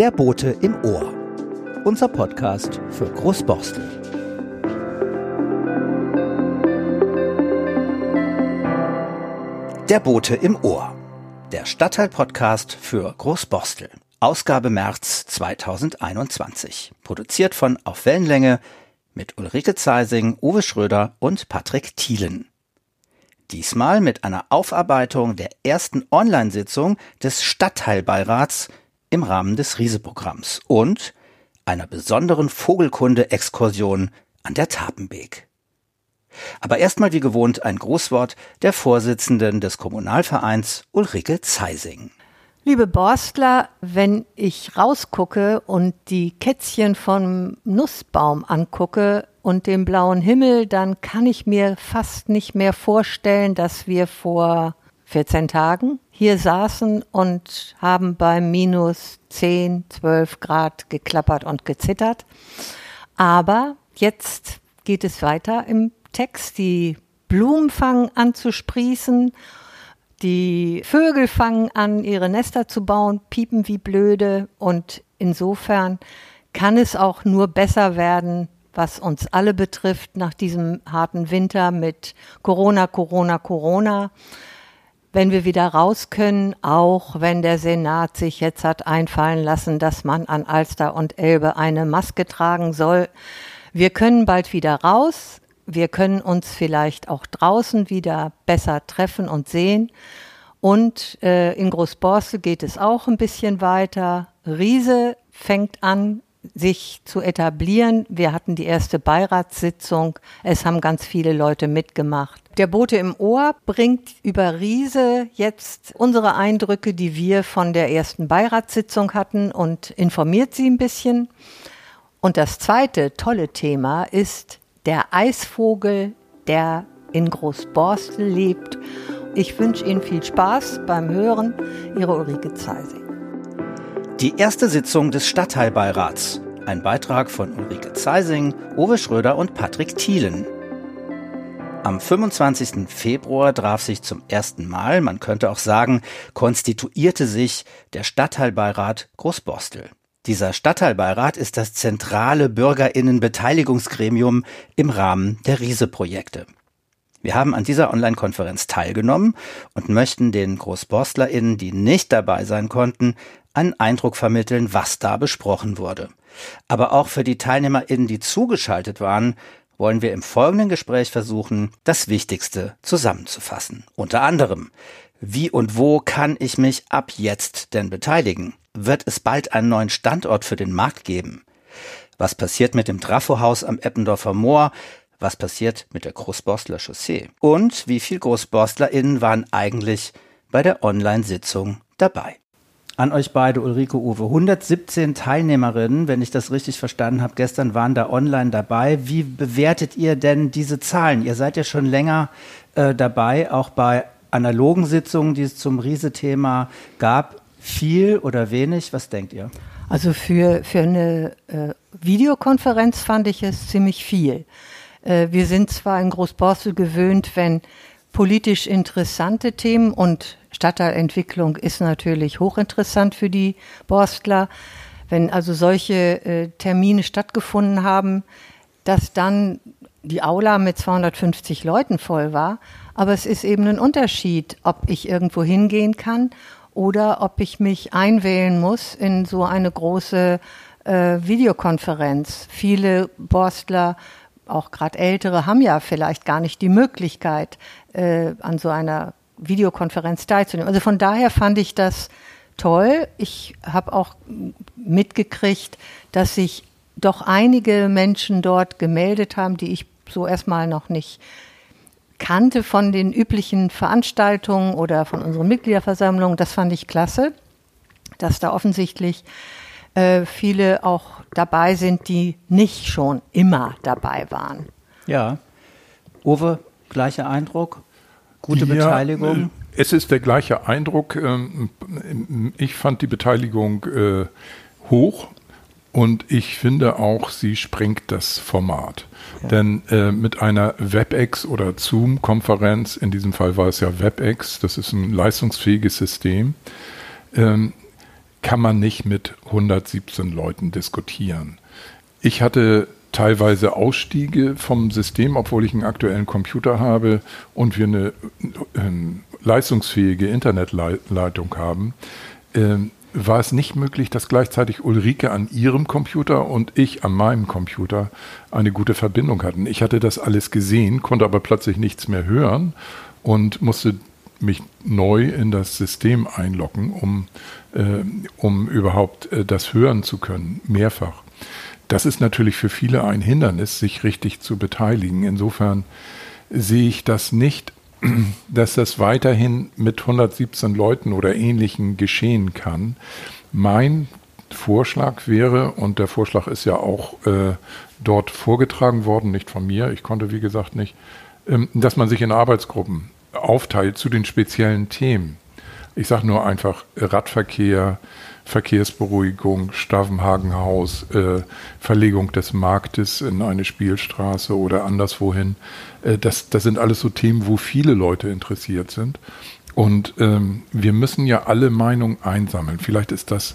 Der Bote im Ohr. Unser Podcast für Großborstel. Der Bote im Ohr. Der Stadtteil-Podcast für Großborstel. Ausgabe März 2021. Produziert von Auf Wellenlänge mit Ulrike Zeising, Uwe Schröder und Patrick Thielen. Diesmal mit einer Aufarbeitung der ersten Online-Sitzung des Stadtteilbeirats im Rahmen des Riese-Programms und einer besonderen Vogelkunde-Exkursion an der Tapenbeek. Aber erstmal wie gewohnt ein Grußwort der Vorsitzenden des Kommunalvereins Ulrike Zeising. Liebe Borstler, wenn ich rausgucke und die Kätzchen vom Nussbaum angucke und den blauen Himmel, dann kann ich mir fast nicht mehr vorstellen, dass wir vor 14 Tagen hier saßen und haben bei minus 10, 12 Grad geklappert und gezittert. Aber jetzt geht es weiter im Text. Die Blumen fangen an zu sprießen. Die Vögel fangen an, ihre Nester zu bauen, piepen wie blöde. Und insofern kann es auch nur besser werden, was uns alle betrifft, nach diesem harten Winter mit Corona, Corona, Corona wenn wir wieder raus können, auch wenn der Senat sich jetzt hat einfallen lassen, dass man an Alster und Elbe eine Maske tragen soll. Wir können bald wieder raus. Wir können uns vielleicht auch draußen wieder besser treffen und sehen. Und äh, in Großborstel geht es auch ein bisschen weiter. Riese fängt an, sich zu etablieren. Wir hatten die erste Beiratssitzung. Es haben ganz viele Leute mitgemacht. Der Bote im Ohr bringt über Riese jetzt unsere Eindrücke, die wir von der ersten Beiratssitzung hatten und informiert sie ein bisschen. Und das zweite tolle Thema ist der Eisvogel, der in Großborstel lebt. Ich wünsche Ihnen viel Spaß beim Hören. Ihre Ulrike Zeising. Die erste Sitzung des Stadtteilbeirats. Ein Beitrag von Ulrike Zeising, Uwe Schröder und Patrick Thielen. Am 25. Februar traf sich zum ersten Mal, man könnte auch sagen, konstituierte sich der Stadtteilbeirat Großborstel. Dieser Stadtteilbeirat ist das zentrale Bürgerinnenbeteiligungsgremium im Rahmen der Riese-Projekte. Wir haben an dieser Online-Konferenz teilgenommen und möchten den GroßborstlerInnen, die nicht dabei sein konnten, einen Eindruck vermitteln, was da besprochen wurde. Aber auch für die TeilnehmerInnen, die zugeschaltet waren, wollen wir im folgenden Gespräch versuchen, das Wichtigste zusammenzufassen. Unter anderem, wie und wo kann ich mich ab jetzt denn beteiligen? Wird es bald einen neuen Standort für den Markt geben? Was passiert mit dem Trafohaus am Eppendorfer Moor? Was passiert mit der Großborstler Chaussee? Und wie viel GroßborstlerInnen waren eigentlich bei der Online-Sitzung dabei? An euch beide, Ulrike Uwe. 117 Teilnehmerinnen, wenn ich das richtig verstanden habe, gestern waren da online dabei. Wie bewertet ihr denn diese Zahlen? Ihr seid ja schon länger äh, dabei, auch bei analogen Sitzungen, die es zum Riese-Thema gab. Viel oder wenig? Was denkt ihr? Also für, für eine äh, Videokonferenz fand ich es ziemlich viel. Äh, wir sind zwar in Großborstel gewöhnt, wenn politisch interessante Themen und Stadtteilentwicklung ist natürlich hochinteressant für die Borstler. Wenn also solche äh, Termine stattgefunden haben, dass dann die Aula mit 250 Leuten voll war. Aber es ist eben ein Unterschied, ob ich irgendwo hingehen kann oder ob ich mich einwählen muss in so eine große äh, Videokonferenz. Viele Borstler, auch gerade ältere, haben ja vielleicht gar nicht die Möglichkeit, äh, an so einer Videokonferenz teilzunehmen. Also von daher fand ich das toll. Ich habe auch mitgekriegt, dass sich doch einige Menschen dort gemeldet haben, die ich so erstmal noch nicht kannte von den üblichen Veranstaltungen oder von unseren Mitgliederversammlungen. Das fand ich klasse, dass da offensichtlich äh, viele auch dabei sind, die nicht schon immer dabei waren. Ja. Uwe, gleicher Eindruck? Gute ja, Beteiligung? Äh, es ist der gleiche Eindruck. Ähm, ich fand die Beteiligung äh, hoch und ich finde auch, sie sprengt das Format. Ja. Denn äh, mit einer WebEx oder Zoom-Konferenz, in diesem Fall war es ja WebEx, das ist ein leistungsfähiges System, ähm, kann man nicht mit 117 Leuten diskutieren. Ich hatte teilweise Ausstiege vom System, obwohl ich einen aktuellen Computer habe und wir eine, eine leistungsfähige Internetleitung haben. Ähm, war es nicht möglich, dass gleichzeitig Ulrike an ihrem Computer und ich an meinem Computer eine gute Verbindung hatten. Ich hatte das alles gesehen, konnte aber plötzlich nichts mehr hören und musste mich neu in das System einloggen, um, äh, um überhaupt äh, das hören zu können, mehrfach. Das ist natürlich für viele ein Hindernis, sich richtig zu beteiligen. Insofern sehe ich das nicht dass das weiterhin mit 117 Leuten oder Ähnlichen geschehen kann. Mein Vorschlag wäre, und der Vorschlag ist ja auch äh, dort vorgetragen worden, nicht von mir, ich konnte wie gesagt nicht, ähm, dass man sich in Arbeitsgruppen aufteilt zu den speziellen Themen. Ich sage nur einfach Radverkehr, Verkehrsberuhigung, Stavenhagenhaus, äh, Verlegung des Marktes in eine Spielstraße oder anderswohin. Äh, das, das sind alles so Themen, wo viele Leute interessiert sind. Und ähm, wir müssen ja alle Meinungen einsammeln. Vielleicht ist das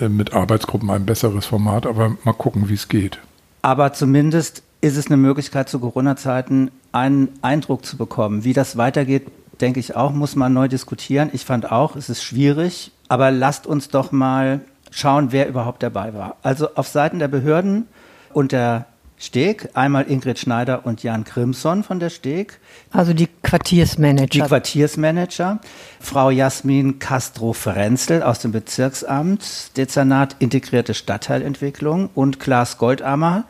äh, mit Arbeitsgruppen ein besseres Format, aber mal gucken, wie es geht. Aber zumindest ist es eine Möglichkeit, zu Corona-Zeiten einen Eindruck zu bekommen. Wie das weitergeht, denke ich auch, muss man neu diskutieren. Ich fand auch, es ist schwierig, aber lasst uns doch mal schauen, wer überhaupt dabei war. Also auf Seiten der Behörden und der Steg, einmal Ingrid Schneider und Jan Grimson von der Steg. Also die Quartiersmanager. Die Quartiersmanager. Frau Jasmin Castro-Frenzel aus dem Bezirksamt, Dezernat Integrierte Stadtteilentwicklung und Klaas Goldammer,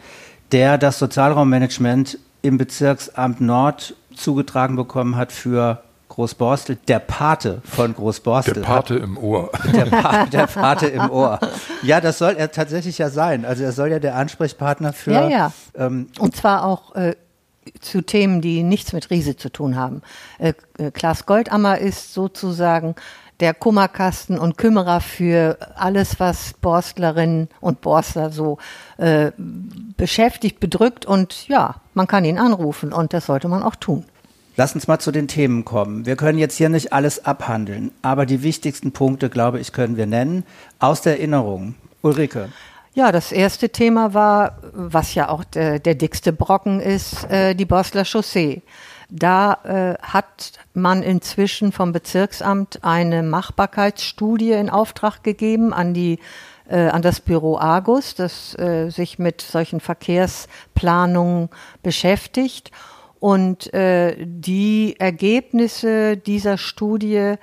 der das Sozialraummanagement im Bezirksamt Nord zugetragen bekommen hat für Großborstel, der Pate von Großborstel. Der Pate hat, im Ohr. Der, pa der, Pate im Ohr. Ja, das soll er tatsächlich ja sein. Also er soll ja der Ansprechpartner für. Ja, ja. Ähm, Und zwar auch äh, zu Themen, die nichts mit Riese zu tun haben. Äh, äh, Klaas Goldammer ist sozusagen der Kummerkasten und Kümmerer für alles, was Borstlerinnen und Borstler so äh, beschäftigt, bedrückt und ja, man kann ihn anrufen und das sollte man auch tun. Lass uns mal zu den Themen kommen. Wir können jetzt hier nicht alles abhandeln, aber die wichtigsten Punkte, glaube ich, können wir nennen. Aus der Erinnerung. Ulrike. Ja, das erste Thema war, was ja auch der, der dickste Brocken ist, äh, die Bosler Chaussee. Da äh, hat man inzwischen vom Bezirksamt eine Machbarkeitsstudie in Auftrag gegeben an die äh, an das Büro Argus, das äh, sich mit solchen Verkehrsplanungen beschäftigt. Und äh, die Ergebnisse dieser Studie,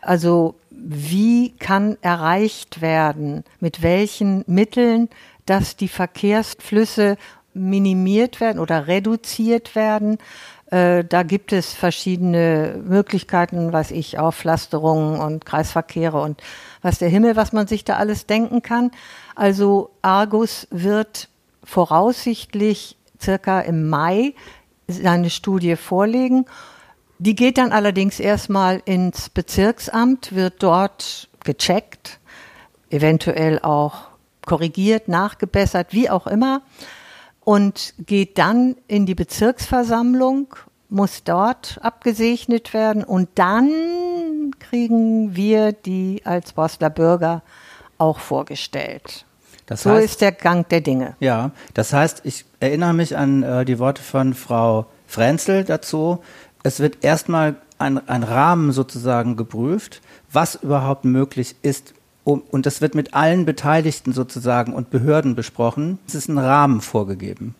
also wie kann erreicht werden, mit welchen Mitteln, dass die Verkehrsflüsse minimiert werden oder reduziert werden. Äh, da gibt es verschiedene Möglichkeiten, weiß ich, Aufpflasterungen und Kreisverkehre und was der Himmel, was man sich da alles denken kann. Also Argus wird voraussichtlich circa im Mai seine Studie vorlegen. Die geht dann allerdings erstmal ins Bezirksamt, wird dort gecheckt, eventuell auch korrigiert, nachgebessert, wie auch immer, und geht dann in die Bezirksversammlung, muss dort abgesegnet werden und dann kriegen wir die als Bosler Bürger auch vorgestellt. Das so heißt, ist der Gang der Dinge. Ja, das heißt, ich erinnere mich an äh, die Worte von Frau Frenzel dazu. Es wird erstmal ein, ein Rahmen sozusagen geprüft, was überhaupt möglich ist. Und das wird mit allen Beteiligten sozusagen und Behörden besprochen. Es ist ein Rahmen vorgegeben.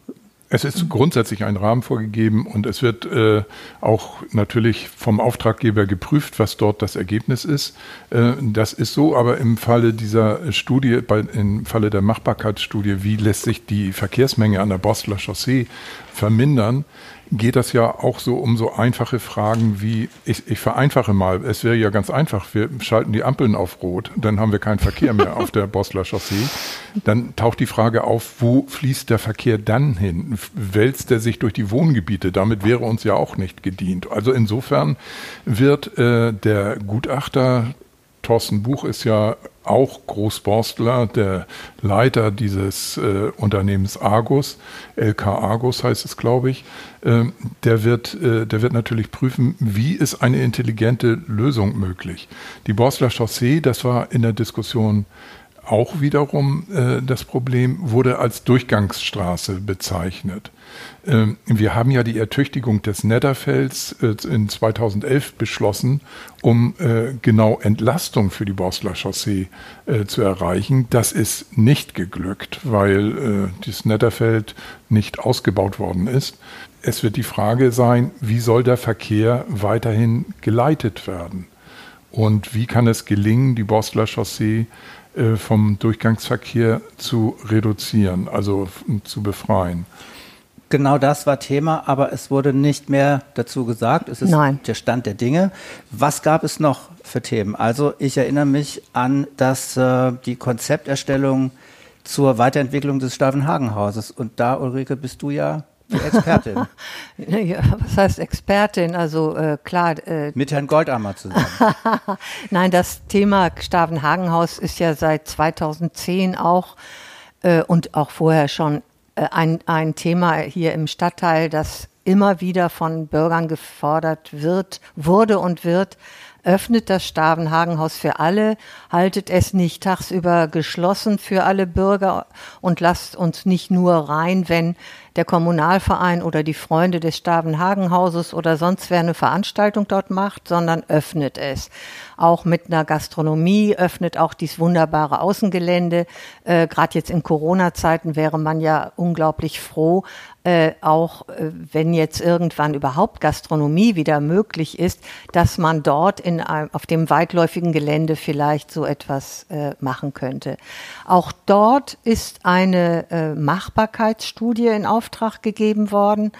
Es ist grundsätzlich ein Rahmen vorgegeben und es wird äh, auch natürlich vom Auftraggeber geprüft, was dort das Ergebnis ist. Äh, das ist so, aber im Falle dieser Studie, bei, im Falle der Machbarkeitsstudie, wie lässt sich die Verkehrsmenge an der Bostler Chaussee vermindern, geht das ja auch so um so einfache Fragen wie, ich, ich vereinfache mal, es wäre ja ganz einfach, wir schalten die Ampeln auf Rot, dann haben wir keinen Verkehr mehr auf der Bosler Chaussee. Dann taucht die Frage auf, wo fließt der Verkehr dann hin? Wälzt er sich durch die Wohngebiete? Damit wäre uns ja auch nicht gedient. Also insofern wird äh, der Gutachter Thorsten Buch ist ja auch Großborstler, der Leiter dieses äh, Unternehmens Argus, LK Argus heißt es, glaube ich. Ähm, der, wird, äh, der wird natürlich prüfen, wie ist eine intelligente Lösung möglich. Die Borstler Chaussee, das war in der Diskussion auch wiederum äh, das Problem, wurde als Durchgangsstraße bezeichnet. Ähm, wir haben ja die Ertüchtigung des Netterfelds äh, in 2011 beschlossen, um äh, genau Entlastung für die Borstler Chaussee äh, zu erreichen. Das ist nicht geglückt, weil äh, das Netterfeld nicht ausgebaut worden ist. Es wird die Frage sein, wie soll der Verkehr weiterhin geleitet werden? Und wie kann es gelingen, die Borstler Chaussee vom Durchgangsverkehr zu reduzieren, also zu befreien. Genau das war Thema, aber es wurde nicht mehr dazu gesagt. Es ist Nein. der Stand der Dinge. Was gab es noch für Themen? Also ich erinnere mich an dass äh, die Konzepterstellung zur Weiterentwicklung des Stavenhagenhauses. Und da, Ulrike, bist du ja die Expertin. ja, was heißt Expertin? Also äh, klar. Äh, Mit Herrn Goldammer zusammen. Nein, das Thema Stavenhagenhaus ist ja seit 2010 auch äh, und auch vorher schon äh, ein, ein Thema hier im Stadtteil, das immer wieder von Bürgern gefordert wird, wurde und wird öffnet das Stavenhagenhaus für alle, haltet es nicht tagsüber geschlossen für alle Bürger und lasst uns nicht nur rein, wenn der Kommunalverein oder die Freunde des Stavenhagenhauses oder sonst wer eine Veranstaltung dort macht, sondern öffnet es. Auch mit einer Gastronomie öffnet auch dieses wunderbare Außengelände. Äh, Gerade jetzt in Corona-Zeiten wäre man ja unglaublich froh, äh, auch äh, wenn jetzt irgendwann überhaupt Gastronomie wieder möglich ist, dass man dort in einem, auf dem weitläufigen Gelände vielleicht so etwas äh, machen könnte. Auch dort ist eine äh, Machbarkeitsstudie in Auftrag gegeben worden.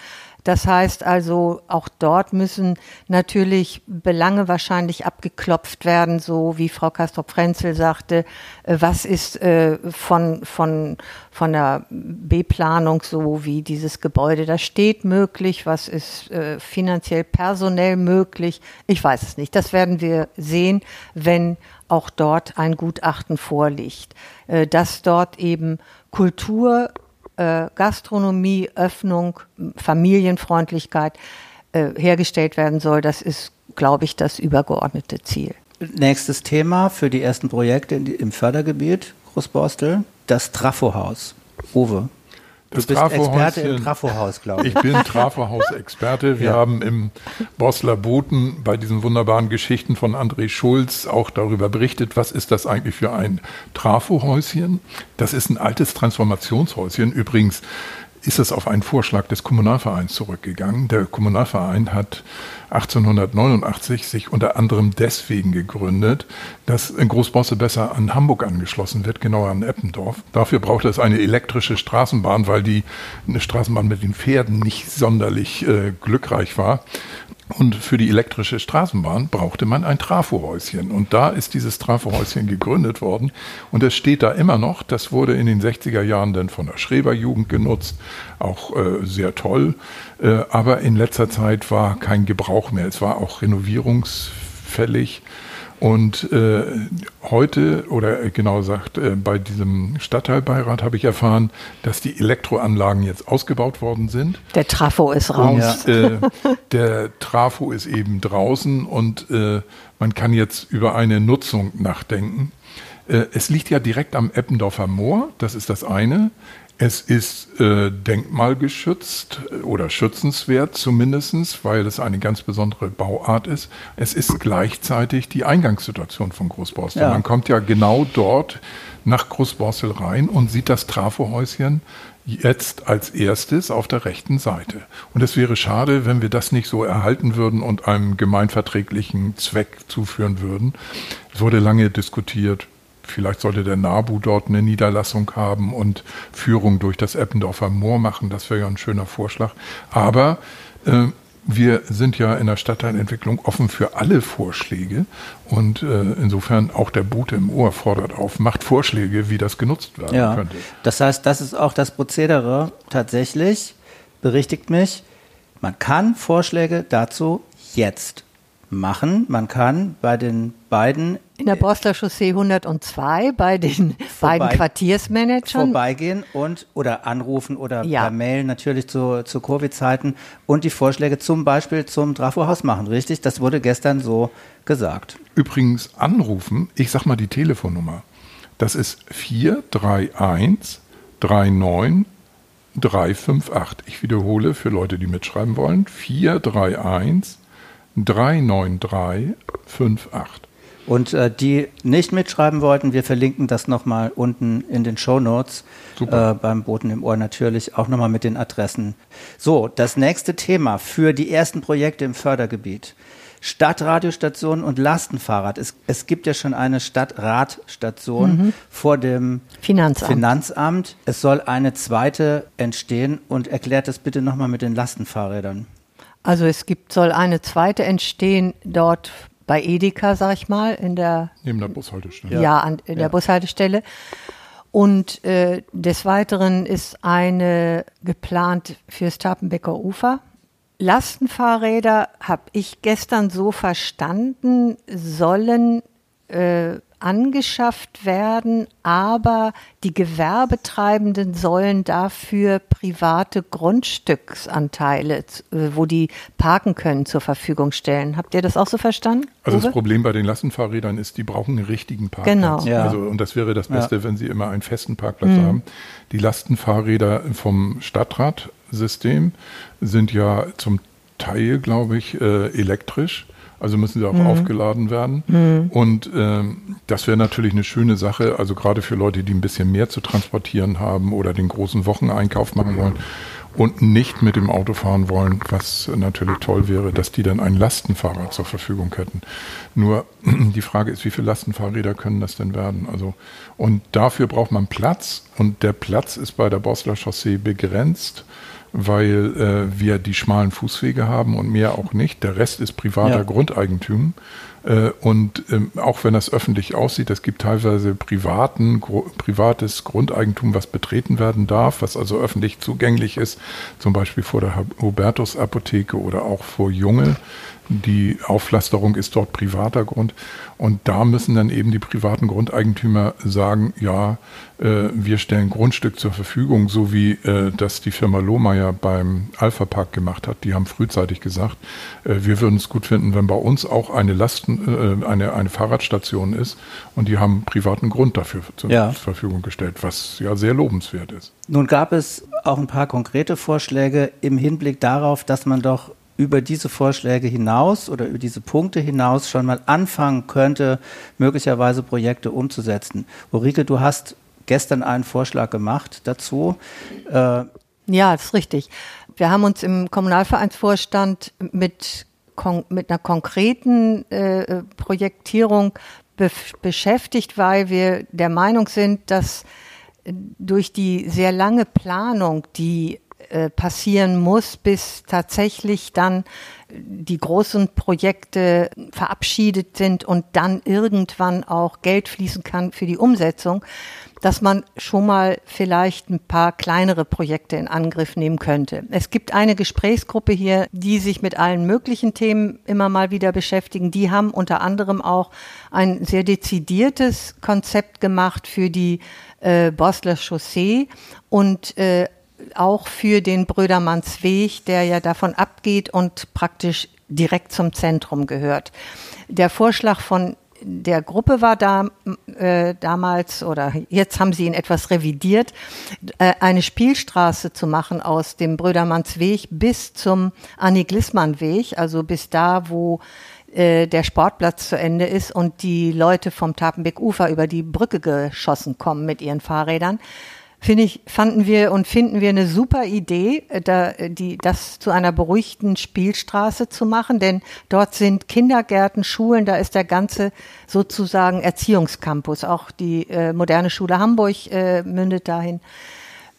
Das heißt also, auch dort müssen natürlich Belange wahrscheinlich abgeklopft werden, so wie Frau Castro-Prenzel sagte, äh, was ist äh, von, von, von der B-Planung so, wie dieses Gebäude da steht, möglich, was ist äh, finanziell, personell möglich. Ich weiß es nicht. Das werden wir sehen, wenn auch dort ein Gutachten vorliegt, dass dort eben Kultur äh, Gastronomie, Öffnung, Familienfreundlichkeit äh, hergestellt werden soll. Das ist, glaube ich, das übergeordnete Ziel. Nächstes Thema für die ersten Projekte im Fördergebiet Großborstel, das Trafohaus. Uwe. Du bist Experte im Trafohaus, glaube ich. Ich bin Trafohaus-Experte. Wir ja. haben im Bosler Boten bei diesen wunderbaren Geschichten von André Schulz auch darüber berichtet, was ist das eigentlich für ein Trafohäuschen? Das ist ein altes Transformationshäuschen. Übrigens ist es auf einen Vorschlag des Kommunalvereins zurückgegangen. Der Kommunalverein hat 1889 sich unter anderem deswegen gegründet, dass Großbosse besser an Hamburg angeschlossen wird, genauer an Eppendorf. Dafür braucht es eine elektrische Straßenbahn, weil die eine Straßenbahn mit den Pferden nicht sonderlich äh, glückreich war. Und für die elektrische Straßenbahn brauchte man ein Trafohäuschen. Und da ist dieses Trafohäuschen gegründet worden. Und es steht da immer noch. Das wurde in den 60er Jahren dann von der Schreberjugend genutzt. Auch äh, sehr toll. Äh, aber in letzter Zeit war kein Gebrauch mehr. Es war auch renovierungsfällig. Und äh, heute, oder genau gesagt, äh, bei diesem Stadtteilbeirat habe ich erfahren, dass die Elektroanlagen jetzt ausgebaut worden sind. Der Trafo ist raus. Und, äh, der Trafo ist eben draußen und äh, man kann jetzt über eine Nutzung nachdenken. Äh, es liegt ja direkt am Eppendorfer Moor, das ist das eine. Es ist äh, denkmalgeschützt äh, oder schützenswert zumindest, weil es eine ganz besondere Bauart ist. Es ist gleichzeitig die Eingangssituation von Großborstel. Ja. Man kommt ja genau dort nach Großborstel rein und sieht das Trafohäuschen jetzt als erstes auf der rechten Seite. Und es wäre schade, wenn wir das nicht so erhalten würden und einem gemeinverträglichen Zweck zuführen würden. Es wurde lange diskutiert, Vielleicht sollte der NABU dort eine Niederlassung haben und Führung durch das Eppendorfer Moor machen. Das wäre ja ein schöner Vorschlag. Aber äh, wir sind ja in der Stadtteilentwicklung offen für alle Vorschläge und äh, insofern auch der Bote im Ohr fordert auf, macht Vorschläge, wie das genutzt werden ja. könnte. Das heißt, das ist auch das Prozedere tatsächlich, berichtigt mich, man kann Vorschläge dazu jetzt machen. Man kann bei den beiden in der Borstler Chaussee 102 bei den Vorbei, beiden Quartiersmanagern. Vorbeigehen und oder anrufen oder ja. per Mail natürlich zu, zu Covid-Zeiten und die Vorschläge zum Beispiel zum Trafohaus machen, richtig? Das wurde gestern so gesagt. Übrigens anrufen, ich sag mal die Telefonnummer. Das ist 431 39 358. Ich wiederhole für Leute, die mitschreiben wollen. 431 393 58. Und äh, die nicht mitschreiben wollten, wir verlinken das nochmal unten in den Show Notes äh, beim Boten im Ohr natürlich auch nochmal mit den Adressen. So, das nächste Thema für die ersten Projekte im Fördergebiet. Stadtradiostationen und Lastenfahrrad. Es, es gibt ja schon eine Stadtradstation mhm. vor dem Finanzamt. Finanzamt. Es soll eine zweite entstehen und erklärt das bitte nochmal mit den Lastenfahrrädern. Also es gibt, soll eine zweite entstehen dort bei Edeka, sag ich mal, in der neben der Bushaltestelle. Ja, an, in ja. der Bushaltestelle. Und äh, des Weiteren ist eine geplant fürs Tapenbecker Ufer. Lastenfahrräder habe ich gestern so verstanden, sollen äh, angeschafft werden, aber die Gewerbetreibenden sollen dafür private Grundstücksanteile, äh, wo die parken können, zur Verfügung stellen. Habt ihr das auch so verstanden? Also das Problem bei den Lastenfahrrädern ist, die brauchen einen richtigen Parkplatz. Genau. Ja. Also, und das wäre das Beste, ja. wenn sie immer einen festen Parkplatz mhm. haben. Die Lastenfahrräder vom Stadtratsystem sind ja zum Teil, glaube ich, äh, elektrisch. Also müssen sie auch mhm. aufgeladen werden. Mhm. Und ähm, das wäre natürlich eine schöne Sache, also gerade für Leute, die ein bisschen mehr zu transportieren haben oder den großen Wocheneinkauf machen wollen und nicht mit dem Auto fahren wollen, was natürlich toll wäre, dass die dann ein Lastenfahrrad zur Verfügung hätten. Nur die Frage ist, wie viele Lastenfahrräder können das denn werden? Also, und dafür braucht man Platz und der Platz ist bei der Bosler Chaussee begrenzt weil äh, wir die schmalen Fußwege haben und mehr auch nicht. Der Rest ist privater ja. Grundeigentum. Äh, und ähm, auch wenn das öffentlich aussieht, es gibt teilweise privaten, privates Grundeigentum, was betreten werden darf, was also öffentlich zugänglich ist, zum Beispiel vor der Hubertus Apotheke oder auch vor Junge. Die Auflasterung ist dort privater Grund. Und da müssen dann eben die privaten Grundeigentümer sagen, ja, äh, wir stellen Grundstück zur Verfügung, so wie äh, das die Firma Lohmeier beim Alpha Park gemacht hat. Die haben frühzeitig gesagt, äh, wir würden es gut finden, wenn bei uns auch eine Lasten, äh, eine, eine Fahrradstation ist. Und die haben privaten Grund dafür zur ja. Verfügung gestellt, was ja sehr lobenswert ist. Nun gab es auch ein paar konkrete Vorschläge im Hinblick darauf, dass man doch über diese Vorschläge hinaus oder über diese Punkte hinaus schon mal anfangen könnte, möglicherweise Projekte umzusetzen. Ulrike, du hast gestern einen Vorschlag gemacht dazu. Äh ja, das ist richtig. Wir haben uns im Kommunalvereinsvorstand mit, mit einer konkreten äh, Projektierung be beschäftigt, weil wir der Meinung sind, dass durch die sehr lange Planung, die äh, passieren muss, bis tatsächlich dann die großen Projekte verabschiedet sind und dann irgendwann auch Geld fließen kann für die Umsetzung, dass man schon mal vielleicht ein paar kleinere Projekte in Angriff nehmen könnte. Es gibt eine Gesprächsgruppe hier, die sich mit allen möglichen Themen immer mal wieder beschäftigen. Die haben unter anderem auch ein sehr dezidiertes Konzept gemacht für die äh, Bosler Chaussee und äh, auch für den Brödermannsweg, der ja davon abgeht und praktisch direkt zum Zentrum gehört. Der Vorschlag von der Gruppe war da äh, damals oder jetzt haben sie ihn etwas revidiert, äh, eine Spielstraße zu machen aus dem Brödermannsweg bis zum Annie Glissmann Weg, also bis da, wo äh, der Sportplatz zu Ende ist und die Leute vom Tapenbeck Ufer über die Brücke geschossen kommen mit ihren Fahrrädern finde ich, fanden wir und finden wir eine super Idee, äh, da, die, das zu einer beruhigten Spielstraße zu machen, denn dort sind Kindergärten, Schulen, da ist der ganze sozusagen Erziehungscampus. Auch die äh, moderne Schule Hamburg äh, mündet dahin.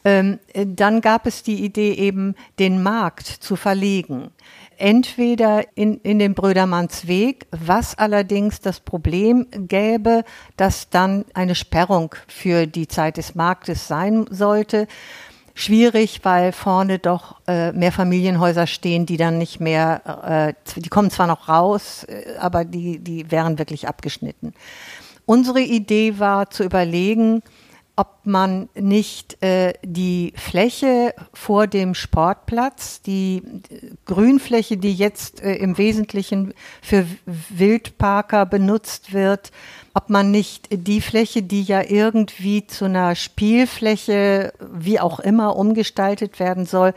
Ähm, äh, dann gab es die Idee eben, den Markt zu verlegen entweder in, in den Brödermannsweg, was allerdings das Problem gäbe, dass dann eine Sperrung für die Zeit des Marktes sein sollte. schwierig, weil vorne doch äh, mehr Familienhäuser stehen, die dann nicht mehr, äh, die kommen zwar noch raus, äh, aber die, die wären wirklich abgeschnitten. Unsere Idee war zu überlegen, ob man nicht äh, die Fläche vor dem Sportplatz, die Grünfläche, die jetzt äh, im Wesentlichen für Wildparker benutzt wird, ob man nicht die Fläche, die ja irgendwie zu einer Spielfläche, wie auch immer, umgestaltet werden soll,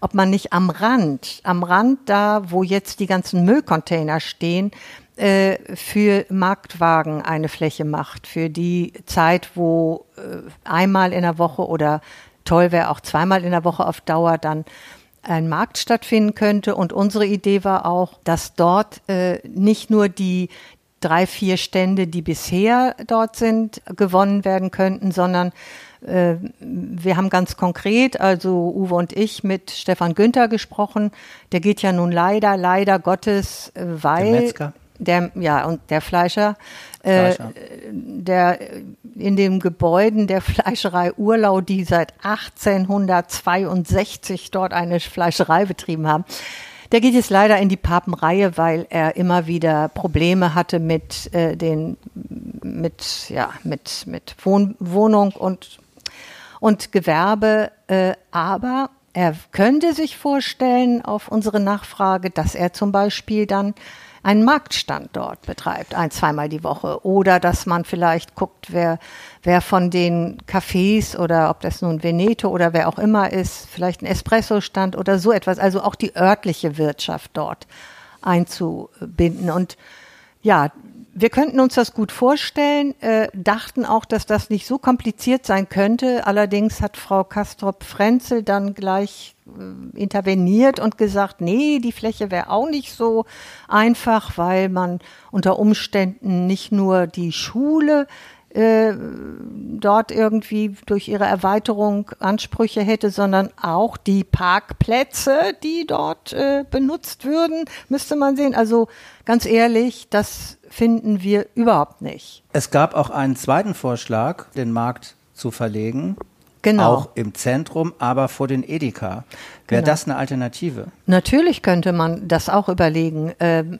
ob man nicht am Rand, am Rand da, wo jetzt die ganzen Müllcontainer stehen, äh, für Marktwagen eine Fläche macht, für die Zeit, wo äh, einmal in der Woche oder toll wäre auch zweimal in der Woche auf Dauer dann ein Markt stattfinden könnte. Und unsere Idee war auch, dass dort äh, nicht nur die, drei, vier Stände, die bisher dort sind, gewonnen werden könnten, sondern äh, wir haben ganz konkret, also Uwe und ich, mit Stefan Günther gesprochen. Der geht ja nun leider, leider Gottes, äh, weil. Der Metzger. Der, ja, und der Fleischer, äh, Fleischer. Äh, der in den Gebäuden der Fleischerei Urlau, die seit 1862 dort eine Fleischerei betrieben haben, der geht jetzt leider in die Papenreihe, weil er immer wieder Probleme hatte mit äh, den mit ja mit mit Wohn Wohnung und und Gewerbe, äh, aber er könnte sich vorstellen auf unsere Nachfrage, dass er zum Beispiel dann einen Marktstand dort betreibt, ein, zweimal die Woche. Oder dass man vielleicht guckt, wer, wer von den Cafés oder ob das nun Veneto oder wer auch immer ist, vielleicht ein Espresso-Stand oder so etwas. Also auch die örtliche Wirtschaft dort einzubinden. Und ja, wir könnten uns das gut vorstellen, äh, dachten auch, dass das nicht so kompliziert sein könnte. Allerdings hat Frau Kastrop-Frenzel dann gleich äh, interveniert und gesagt, nee, die Fläche wäre auch nicht so einfach, weil man unter Umständen nicht nur die Schule äh, dort irgendwie durch ihre Erweiterung Ansprüche hätte, sondern auch die Parkplätze, die dort äh, benutzt würden, müsste man sehen. Also ganz ehrlich, das finden wir überhaupt nicht. Es gab auch einen zweiten Vorschlag, den Markt zu verlegen. Genau. Auch im Zentrum, aber vor den Edeka. Wäre genau. das eine Alternative? Natürlich könnte man das auch überlegen. Ähm,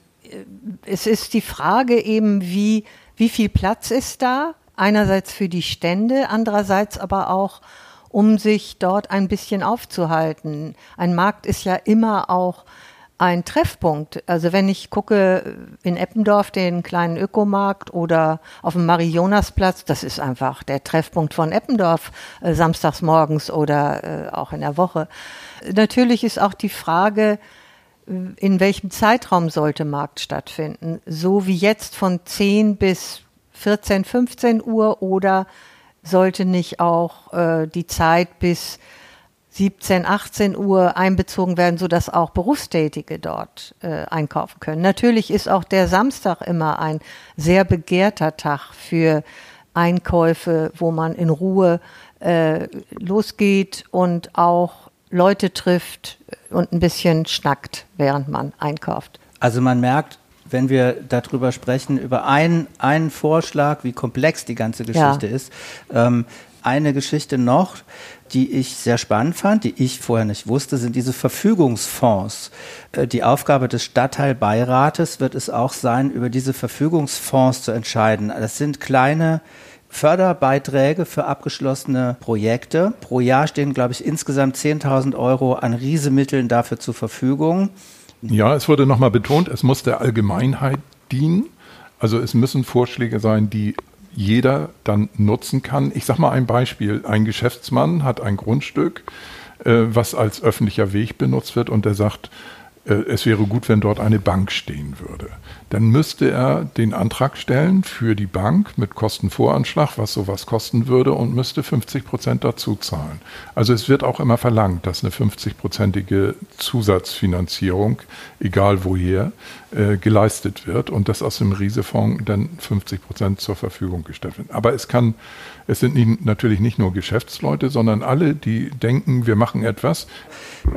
es ist die Frage eben, wie, wie viel Platz ist da? Einerseits für die Stände, andererseits aber auch, um sich dort ein bisschen aufzuhalten. Ein Markt ist ja immer auch ein Treffpunkt. Also wenn ich gucke in Eppendorf den kleinen Ökomarkt oder auf dem Marie-Jonas-Platz, das ist einfach der Treffpunkt von Eppendorf, äh, samstags morgens oder äh, auch in der Woche. Natürlich ist auch die Frage, äh, in welchem Zeitraum sollte Markt stattfinden? So wie jetzt von 10 bis 14, 15 Uhr oder sollte nicht auch äh, die Zeit bis 17, 18 Uhr einbezogen werden, sodass auch Berufstätige dort äh, einkaufen können. Natürlich ist auch der Samstag immer ein sehr begehrter Tag für Einkäufe, wo man in Ruhe äh, losgeht und auch Leute trifft und ein bisschen schnackt, während man einkauft. Also man merkt, wenn wir darüber sprechen, über einen, einen Vorschlag, wie komplex die ganze Geschichte ja. ist. Ähm, eine Geschichte noch, die ich sehr spannend fand, die ich vorher nicht wusste, sind diese Verfügungsfonds. Äh, die Aufgabe des Stadtteilbeirates wird es auch sein, über diese Verfügungsfonds zu entscheiden. Das sind kleine Förderbeiträge für abgeschlossene Projekte. Pro Jahr stehen, glaube ich, insgesamt 10.000 Euro an Riesemitteln dafür zur Verfügung. Ja, es wurde nochmal betont, es muss der Allgemeinheit dienen. Also es müssen Vorschläge sein, die jeder dann nutzen kann. Ich sage mal ein Beispiel. Ein Geschäftsmann hat ein Grundstück, äh, was als öffentlicher Weg benutzt wird und der sagt, äh, es wäre gut, wenn dort eine Bank stehen würde dann müsste er den Antrag stellen für die Bank mit Kostenvoranschlag, was sowas kosten würde, und müsste 50 Prozent dazu zahlen. Also es wird auch immer verlangt, dass eine 50-prozentige Zusatzfinanzierung, egal woher, äh, geleistet wird und dass aus dem Riesefonds dann 50 Prozent zur Verfügung gestellt werden. Aber es kann, es sind nie, natürlich nicht nur Geschäftsleute, sondern alle, die denken, wir machen etwas.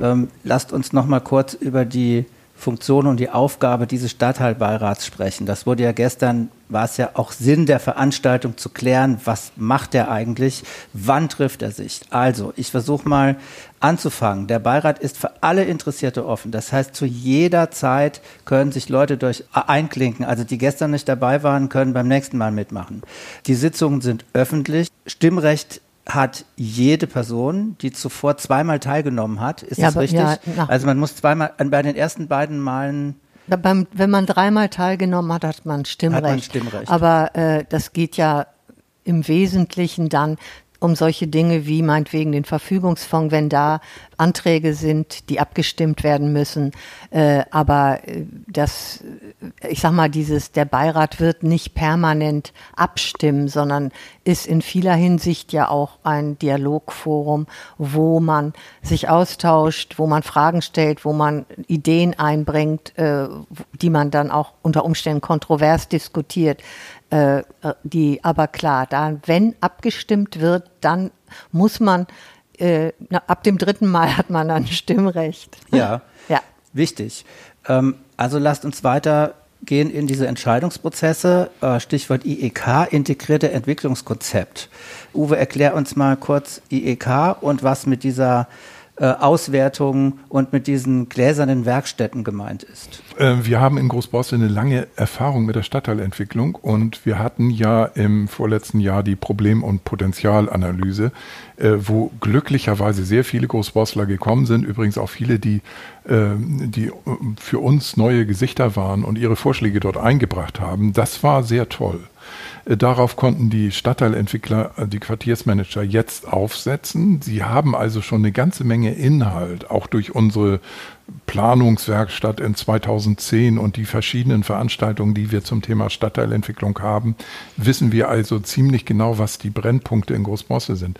Ähm, lasst uns noch mal kurz über die Funktion und die Aufgabe dieses Stadtteilbeirats sprechen. Das wurde ja gestern, war es ja auch Sinn der Veranstaltung zu klären, was macht er eigentlich, wann trifft er sich. Also, ich versuche mal anzufangen. Der Beirat ist für alle Interessierte offen. Das heißt, zu jeder Zeit können sich Leute durch einklinken. Also die gestern nicht dabei waren, können beim nächsten Mal mitmachen. Die Sitzungen sind öffentlich. Stimmrecht hat jede Person, die zuvor zweimal teilgenommen hat. Ist ja, das richtig? Ja, also man muss zweimal, bei den ersten beiden Malen beim, wenn man dreimal teilgenommen hat, hat man Stimmrecht. Hat man Stimmrecht. Aber äh, das geht ja im Wesentlichen dann um solche Dinge wie meinetwegen den Verfügungsfonds, wenn da Anträge sind, die abgestimmt werden müssen. Äh, aber äh, das, ich sag mal, dieses, der Beirat wird nicht permanent abstimmen, sondern ist in vieler Hinsicht ja auch ein Dialogforum, wo man sich austauscht, wo man Fragen stellt, wo man Ideen einbringt, äh, die man dann auch unter Umständen kontrovers diskutiert. Äh, die, aber klar, da, wenn abgestimmt wird, dann muss man, äh, na, ab dem dritten Mal hat man dann Stimmrecht. Ja, ja. wichtig. Ähm, also lasst uns weiter gehen in diese Entscheidungsprozesse. Äh, Stichwort IEK, integrierte Entwicklungskonzept. Uwe, erklär uns mal kurz IEK und was mit dieser äh, Auswertung und mit diesen gläsernen Werkstätten gemeint ist. Äh, wir haben in Großbosse eine lange Erfahrung mit der Stadtteilentwicklung und wir hatten ja im vorletzten Jahr die Problem- und Potenzialanalyse, äh, wo glücklicherweise sehr viele Großbossler gekommen sind, übrigens auch viele, die, die für uns neue Gesichter waren und ihre Vorschläge dort eingebracht haben. Das war sehr toll. Äh, darauf konnten die Stadtteilentwickler, äh, die Quartiersmanager jetzt aufsetzen. Sie haben also schon eine ganze Menge Inhalt, auch durch unsere Planungswerkstatt in 2010 und die verschiedenen Veranstaltungen, die wir zum Thema Stadtteilentwicklung haben, wissen wir also ziemlich genau, was die Brennpunkte in Großbosse sind.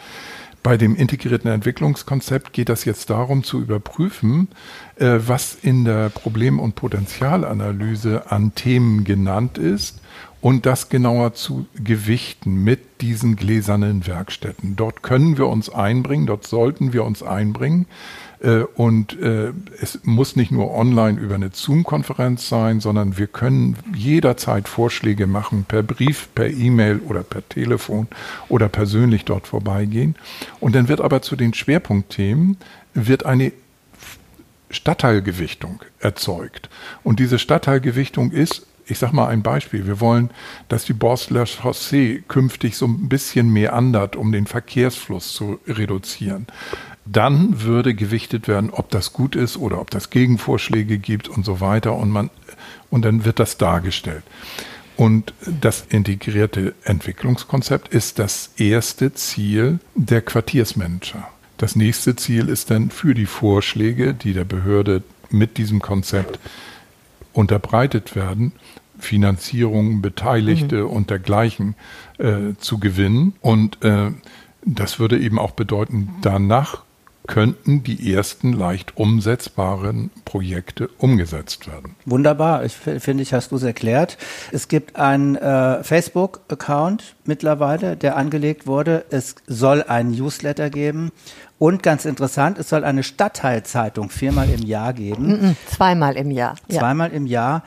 Bei dem integrierten Entwicklungskonzept geht es jetzt darum zu überprüfen, äh, was in der Problem- und Potenzialanalyse an Themen genannt ist und das genauer zu gewichten mit diesen gläsernen Werkstätten. Dort können wir uns einbringen, dort sollten wir uns einbringen. Äh, und äh, es muss nicht nur online über eine Zoom-Konferenz sein, sondern wir können jederzeit Vorschläge machen, per Brief, per E-Mail oder per Telefon oder persönlich dort vorbeigehen. Und dann wird aber zu den Schwerpunktthemen wird eine Stadtteilgewichtung erzeugt. Und diese Stadtteilgewichtung ist ich sage mal ein Beispiel. Wir wollen, dass die Borstler Chaussee künftig so ein bisschen mehr andert, um den Verkehrsfluss zu reduzieren. Dann würde gewichtet werden, ob das gut ist oder ob das Gegenvorschläge gibt und so weiter. Und, man, und dann wird das dargestellt. Und das integrierte Entwicklungskonzept ist das erste Ziel der Quartiersmanager. Das nächste Ziel ist dann für die Vorschläge, die der Behörde mit diesem Konzept unterbreitet werden, Finanzierung, Beteiligte mhm. und dergleichen äh, zu gewinnen. Und äh, das würde eben auch bedeuten, danach könnten die ersten leicht umsetzbaren Projekte umgesetzt werden. Wunderbar, ich finde, ich hast du es erklärt. Es gibt einen äh, Facebook-Account mittlerweile, der angelegt wurde. Es soll einen Newsletter geben und ganz interessant, es soll eine Stadtteilzeitung viermal im Jahr geben. Zweimal im Jahr. Zweimal im Jahr.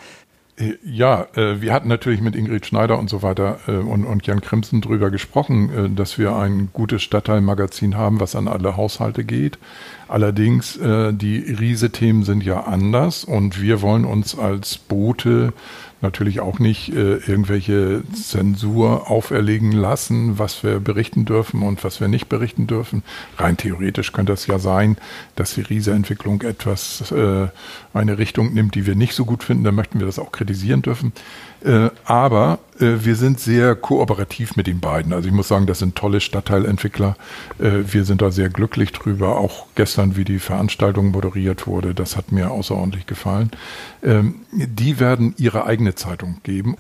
Äh, ja, äh, wir hatten natürlich mit Ingrid Schneider und so weiter äh, und, und Jan Krimsen drüber gesprochen, dass wir ein gutes Stadtteilmagazin haben, was an alle Haushalte geht. Allerdings, die Riese-Themen sind ja anders und wir wollen uns als Bote natürlich auch nicht äh, irgendwelche Zensur auferlegen lassen, was wir berichten dürfen und was wir nicht berichten dürfen. Rein theoretisch könnte es ja sein, dass die Riese-Entwicklung etwas äh, eine Richtung nimmt, die wir nicht so gut finden. Dann möchten wir das auch kritisieren dürfen. Äh, aber äh, wir sind sehr kooperativ mit den beiden. Also ich muss sagen, das sind tolle Stadtteilentwickler. Äh, wir sind da sehr glücklich drüber. Auch gestern, wie die Veranstaltung moderiert wurde, das hat mir außerordentlich gefallen. Ähm, die werden ihre eigene Zeitung geben.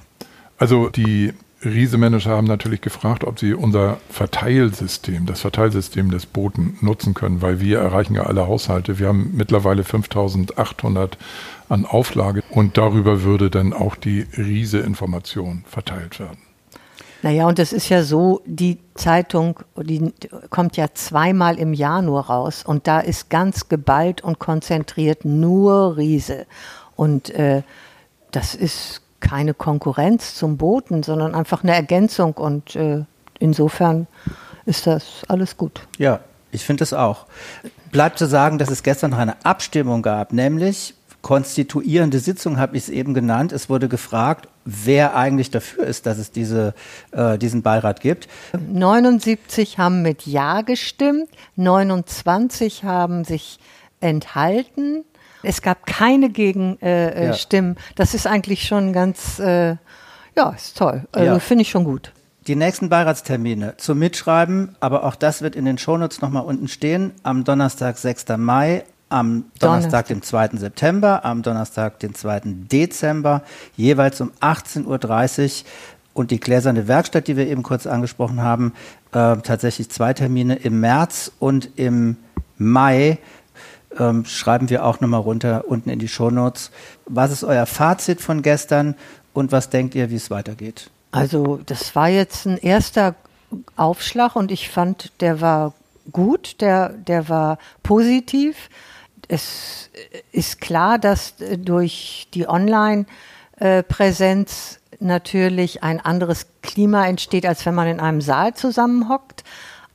Also die Riese-Manager haben natürlich gefragt, ob sie unser Verteilsystem, das Verteilsystem des Boten nutzen können, weil wir erreichen ja alle Haushalte. Wir haben mittlerweile 5800 an Auflage und darüber würde dann auch die Riese-Information verteilt werden. Naja, und das ist ja so, die Zeitung, die kommt ja zweimal im Jahr nur raus und da ist ganz geballt und konzentriert nur Riese. Und äh, das ist keine Konkurrenz zum Booten, sondern einfach eine Ergänzung. Und äh, insofern ist das alles gut. Ja, ich finde es auch. Bleibt zu sagen, dass es gestern noch eine Abstimmung gab, nämlich konstituierende Sitzung habe ich es eben genannt. Es wurde gefragt, wer eigentlich dafür ist, dass es diese, äh, diesen Beirat gibt. 79 haben mit Ja gestimmt, 29 haben sich enthalten. Es gab keine Gegenstimmen. Äh, äh, ja. Das ist eigentlich schon ganz, äh, ja, ist toll. Also ja. finde ich schon gut. Die nächsten Beiratstermine zum Mitschreiben, aber auch das wird in den Shownotes nochmal unten stehen. Am Donnerstag, 6. Mai, am Donnerstag, dem 2. September, am Donnerstag, den 2. Dezember, jeweils um 18.30 Uhr. Und die gläserne Werkstatt, die wir eben kurz angesprochen haben, äh, tatsächlich zwei Termine im März und im Mai. Ähm, schreiben wir auch nochmal runter unten in die Shownotes. Was ist euer Fazit von gestern und was denkt ihr, wie es weitergeht? Also das war jetzt ein erster Aufschlag und ich fand, der war gut, der, der war positiv es ist klar, dass durch die Online-Präsenz natürlich ein anderes Klima entsteht, als wenn man in einem Saal zusammenhockt.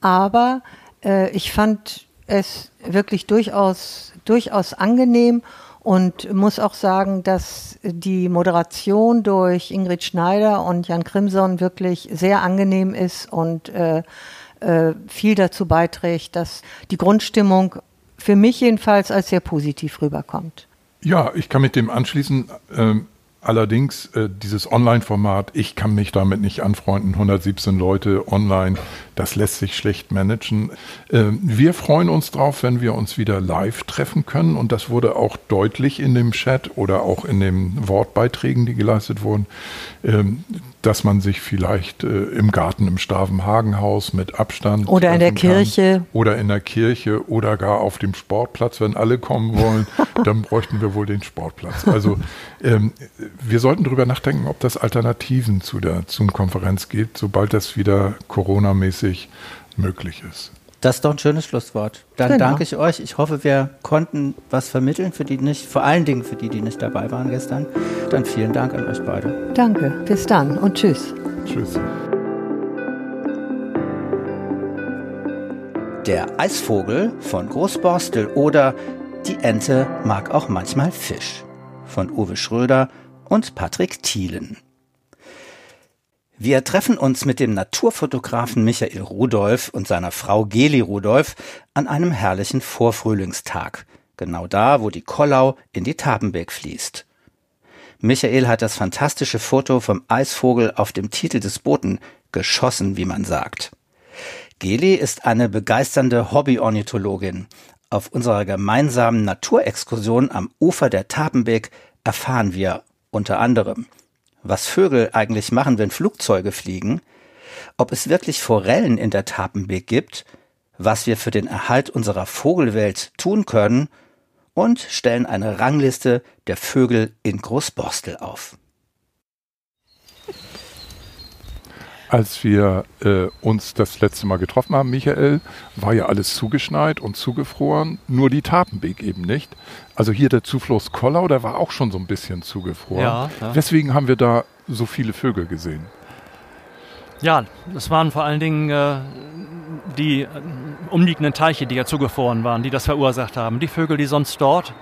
Aber äh, ich fand es wirklich durchaus, durchaus angenehm und muss auch sagen, dass die Moderation durch Ingrid Schneider und Jan Krimson wirklich sehr angenehm ist und äh, äh, viel dazu beiträgt, dass die Grundstimmung für mich jedenfalls als sehr positiv rüberkommt. Ja, ich kann mit dem anschließen. Ähm, allerdings äh, dieses Online-Format, ich kann mich damit nicht anfreunden. 117 Leute online, das lässt sich schlecht managen. Ähm, wir freuen uns drauf, wenn wir uns wieder live treffen können. Und das wurde auch deutlich in dem Chat oder auch in den Wortbeiträgen, die geleistet wurden. Ähm, dass man sich vielleicht äh, im Garten im Stavenhagenhaus mit Abstand oder in der Kirche oder in der Kirche oder gar auf dem Sportplatz, wenn alle kommen wollen, dann bräuchten wir wohl den Sportplatz. Also ähm, wir sollten darüber nachdenken, ob das Alternativen zu der Zoom-Konferenz gibt, sobald das wieder Corona-mäßig möglich ist. Das ist doch ein schönes Schlusswort. Dann genau. danke ich euch. Ich hoffe, wir konnten was vermitteln für die nicht, vor allen Dingen für die, die nicht dabei waren gestern. Dann vielen Dank an euch beide. Danke. Bis dann und tschüss. Tschüss. Der Eisvogel von Großborstel oder Die Ente mag auch manchmal Fisch von Uwe Schröder und Patrick Thielen. Wir treffen uns mit dem Naturfotografen Michael Rudolph und seiner Frau Geli Rudolph an einem herrlichen Vorfrühlingstag, genau da, wo die Kollau in die Tabenbeck fließt. Michael hat das fantastische Foto vom Eisvogel auf dem Titel des Booten geschossen, wie man sagt. Geli ist eine begeisternde Hobbyornithologin. Auf unserer gemeinsamen Naturexkursion am Ufer der Tabenbeek erfahren wir unter anderem, was Vögel eigentlich machen, wenn Flugzeuge fliegen, ob es wirklich Forellen in der Tapenbeek gibt, was wir für den Erhalt unserer Vogelwelt tun können und stellen eine Rangliste der Vögel in Großborstel auf. Als wir äh, uns das letzte Mal getroffen haben, Michael, war ja alles zugeschneit und zugefroren, nur die Tapenbeek eben nicht. Also hier der Zufluss Kollau, der war auch schon so ein bisschen zugefroren. Ja, ja. Weswegen haben wir da so viele Vögel gesehen? Ja, das waren vor allen Dingen äh, die äh, umliegenden Teiche, die ja zugefroren waren, die das verursacht haben. Die Vögel, die sonst dort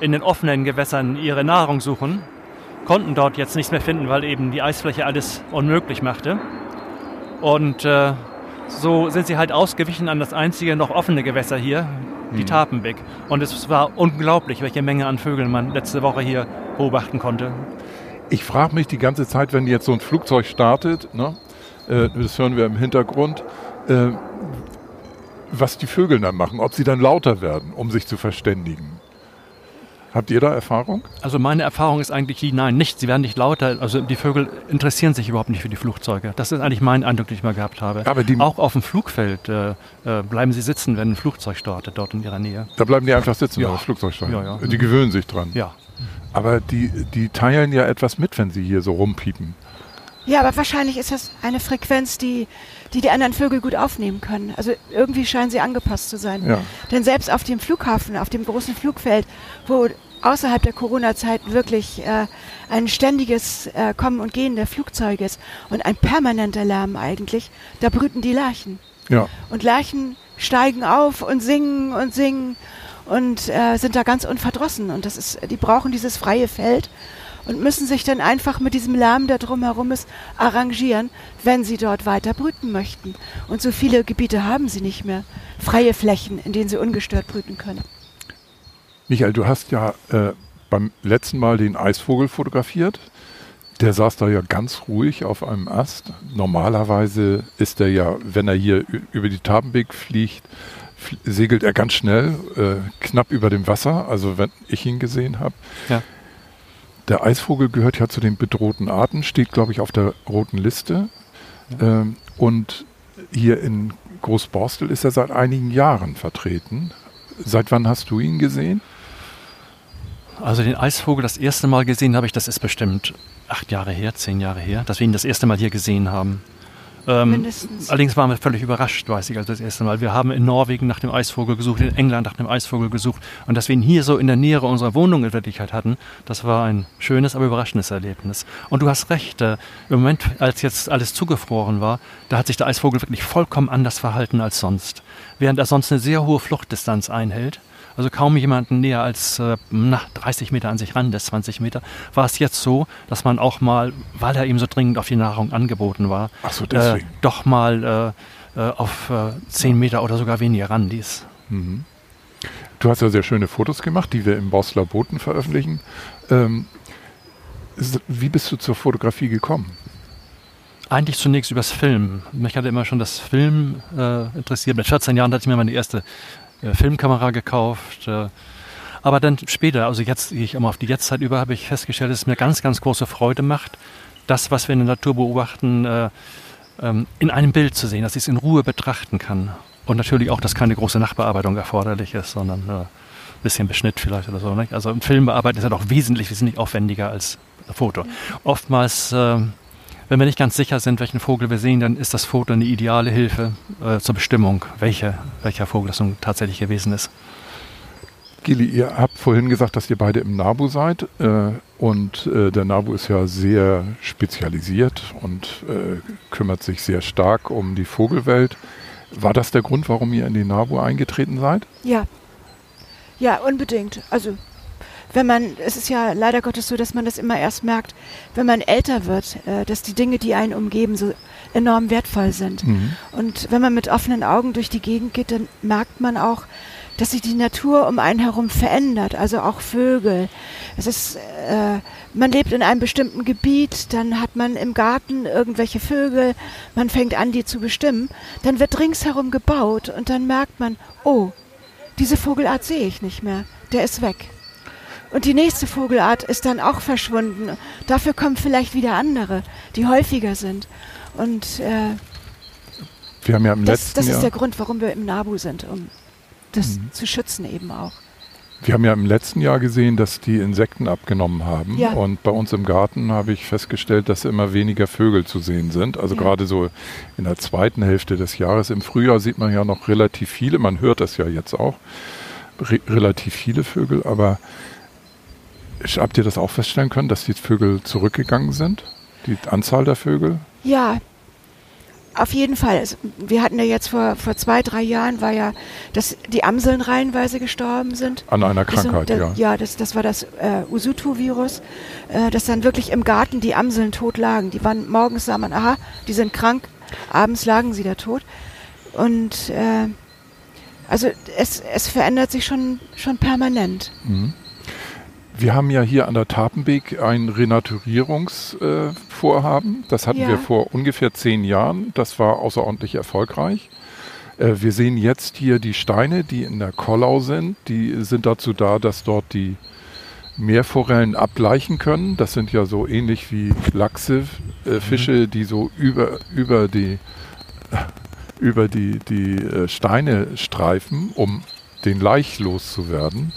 in den offenen Gewässern ihre Nahrung suchen, konnten dort jetzt nichts mehr finden, weil eben die Eisfläche alles unmöglich machte. Und äh, so sind sie halt ausgewichen an das einzige noch offene Gewässer hier, die mhm. Tapenbeck. Und es war unglaublich, welche Menge an Vögeln man letzte Woche hier beobachten konnte. Ich frage mich die ganze Zeit, wenn jetzt so ein Flugzeug startet, ne, äh, das hören wir im Hintergrund, äh, was die Vögel dann machen, ob sie dann lauter werden, um sich zu verständigen. Habt ihr da Erfahrung? Also meine Erfahrung ist eigentlich die, nein, nicht. Sie werden nicht lauter. Also die Vögel interessieren sich überhaupt nicht für die Flugzeuge. Das ist eigentlich mein Eindruck, den ich mal gehabt habe. Aber die Auch auf dem Flugfeld äh, äh, bleiben sie sitzen, wenn ein Flugzeug startet, dort in ihrer Nähe. Da bleiben die einfach sitzen, ja. wenn das Flugzeug startet. Ja, ja. Die gewöhnen sich dran. Ja. Aber die, die teilen ja etwas mit, wenn sie hier so rumpiepen. Ja, aber wahrscheinlich ist das eine Frequenz, die die, die anderen Vögel gut aufnehmen können. Also irgendwie scheinen sie angepasst zu sein. Ja. Denn selbst auf dem Flughafen, auf dem großen Flugfeld, wo außerhalb der Corona-Zeit wirklich äh, ein ständiges äh, Kommen und Gehen der Flugzeuge ist und ein permanenter Lärm eigentlich, da brüten die Lerchen. Ja. Und Lerchen steigen auf und singen und singen und äh, sind da ganz unverdrossen. Und das ist, die brauchen dieses freie Feld und müssen sich dann einfach mit diesem Lärm, der drumherum ist, arrangieren, wenn sie dort weiter brüten möchten. Und so viele Gebiete haben sie nicht mehr. Freie Flächen, in denen sie ungestört brüten können. Michael, du hast ja äh, beim letzten Mal den Eisvogel fotografiert. Der saß da ja ganz ruhig auf einem Ast. Normalerweise ist er ja, wenn er hier über die Tabenbeek fliegt, fl segelt er ganz schnell, äh, knapp über dem Wasser, also wenn ich ihn gesehen habe. Ja. Der Eisvogel gehört ja zu den bedrohten Arten, steht, glaube ich, auf der roten Liste. Ja. Ähm, und hier in Großborstel ist er seit einigen Jahren vertreten. Seit wann hast du ihn gesehen? Also den Eisvogel das erste Mal gesehen habe ich, das ist bestimmt acht Jahre her, zehn Jahre her, dass wir ihn das erste Mal hier gesehen haben. Ähm, Mindestens. Allerdings waren wir völlig überrascht, weiß ich, also das erste Mal. Wir haben in Norwegen nach dem Eisvogel gesucht, in England nach dem Eisvogel gesucht. Und dass wir ihn hier so in der Nähe unserer Wohnung in Wirklichkeit hatten, das war ein schönes, aber überraschendes Erlebnis. Und du hast recht, äh, im Moment, als jetzt alles zugefroren war, da hat sich der Eisvogel wirklich vollkommen anders verhalten als sonst. Während er sonst eine sehr hohe Fluchtdistanz einhält, also kaum jemanden näher als äh, na, 30 Meter an sich ran, das 20 Meter, war es jetzt so, dass man auch mal, weil er ihm so dringend auf die Nahrung angeboten war, so, äh, doch mal äh, äh auf äh, 10 Meter oder sogar weniger ran ließ. Mhm. Du hast ja sehr schöne Fotos gemacht, die wir im Bausler Boten veröffentlichen. Ähm, wie bist du zur Fotografie gekommen? Eigentlich zunächst übers Film. Mich hatte immer schon das Film äh, interessiert. Mit 14 Jahren hatte ich mir meine erste Filmkamera gekauft. Äh, aber dann später, also jetzt gehe ich immer auf die Jetztzeit über, habe ich festgestellt, dass es mir ganz, ganz große Freude macht, das, was wir in der Natur beobachten, äh, ähm, in einem Bild zu sehen, dass ich es in Ruhe betrachten kann. Und natürlich auch, dass keine große Nachbearbeitung erforderlich ist, sondern ein bisschen Beschnitt vielleicht oder so. Nicht? Also ein Film bearbeiten ist ja doch wesentlich, wesentlich aufwendiger als ein Foto. Oftmals ähm, wenn wir nicht ganz sicher sind, welchen Vogel wir sehen, dann ist das Foto eine ideale Hilfe äh, zur Bestimmung, welche, welcher Vogel das nun tatsächlich gewesen ist. Gili, ihr habt vorhin gesagt, dass ihr beide im NABU seid äh, und äh, der NABU ist ja sehr spezialisiert und äh, kümmert sich sehr stark um die Vogelwelt. War das der Grund, warum ihr in die NABU eingetreten seid? Ja, ja, unbedingt. Also wenn man, es ist ja leider Gottes so, dass man das immer erst merkt, wenn man älter wird, äh, dass die Dinge, die einen umgeben, so enorm wertvoll sind. Mhm. Und wenn man mit offenen Augen durch die Gegend geht, dann merkt man auch, dass sich die Natur um einen herum verändert, also auch Vögel. Es ist, äh, man lebt in einem bestimmten Gebiet, dann hat man im Garten irgendwelche Vögel, man fängt an, die zu bestimmen, dann wird ringsherum gebaut und dann merkt man, oh, diese Vogelart sehe ich nicht mehr, der ist weg. Und die nächste Vogelart ist dann auch verschwunden. Dafür kommen vielleicht wieder andere, die häufiger sind. Und äh, wir haben ja im das, letzten das ist Jahr der Grund, warum wir im NABU sind, um das mhm. zu schützen eben auch. Wir haben ja im letzten Jahr gesehen, dass die Insekten abgenommen haben. Ja. Und bei uns im Garten habe ich festgestellt, dass immer weniger Vögel zu sehen sind. Also ja. gerade so in der zweiten Hälfte des Jahres. Im Frühjahr sieht man ja noch relativ viele. Man hört das ja jetzt auch. Re relativ viele Vögel. Aber Habt ihr das auch feststellen können, dass die Vögel zurückgegangen sind? Die Anzahl der Vögel? Ja, auf jeden Fall. Wir hatten ja jetzt vor, vor zwei, drei Jahren war ja, dass die Amseln reihenweise gestorben sind. An einer Krankheit, das, ja. Ja, das, das war das äh, Usutu-Virus, äh, dass dann wirklich im Garten die Amseln tot lagen. Die waren morgens sah man, aha, die sind krank, abends lagen sie da tot. Und äh, also es, es verändert sich schon, schon permanent. Mhm. Wir haben ja hier an der Tapenbeek ein Renaturierungsvorhaben. Äh, das hatten ja. wir vor ungefähr zehn Jahren. Das war außerordentlich erfolgreich. Äh, wir sehen jetzt hier die Steine, die in der Kollau sind. Die sind dazu da, dass dort die Meerforellen abgleichen können. Das sind ja so ähnlich wie Lachse, äh, Fische, mhm. die so über, über die über die, die äh, Steine streifen, um den Laich loszuwerden. Mhm.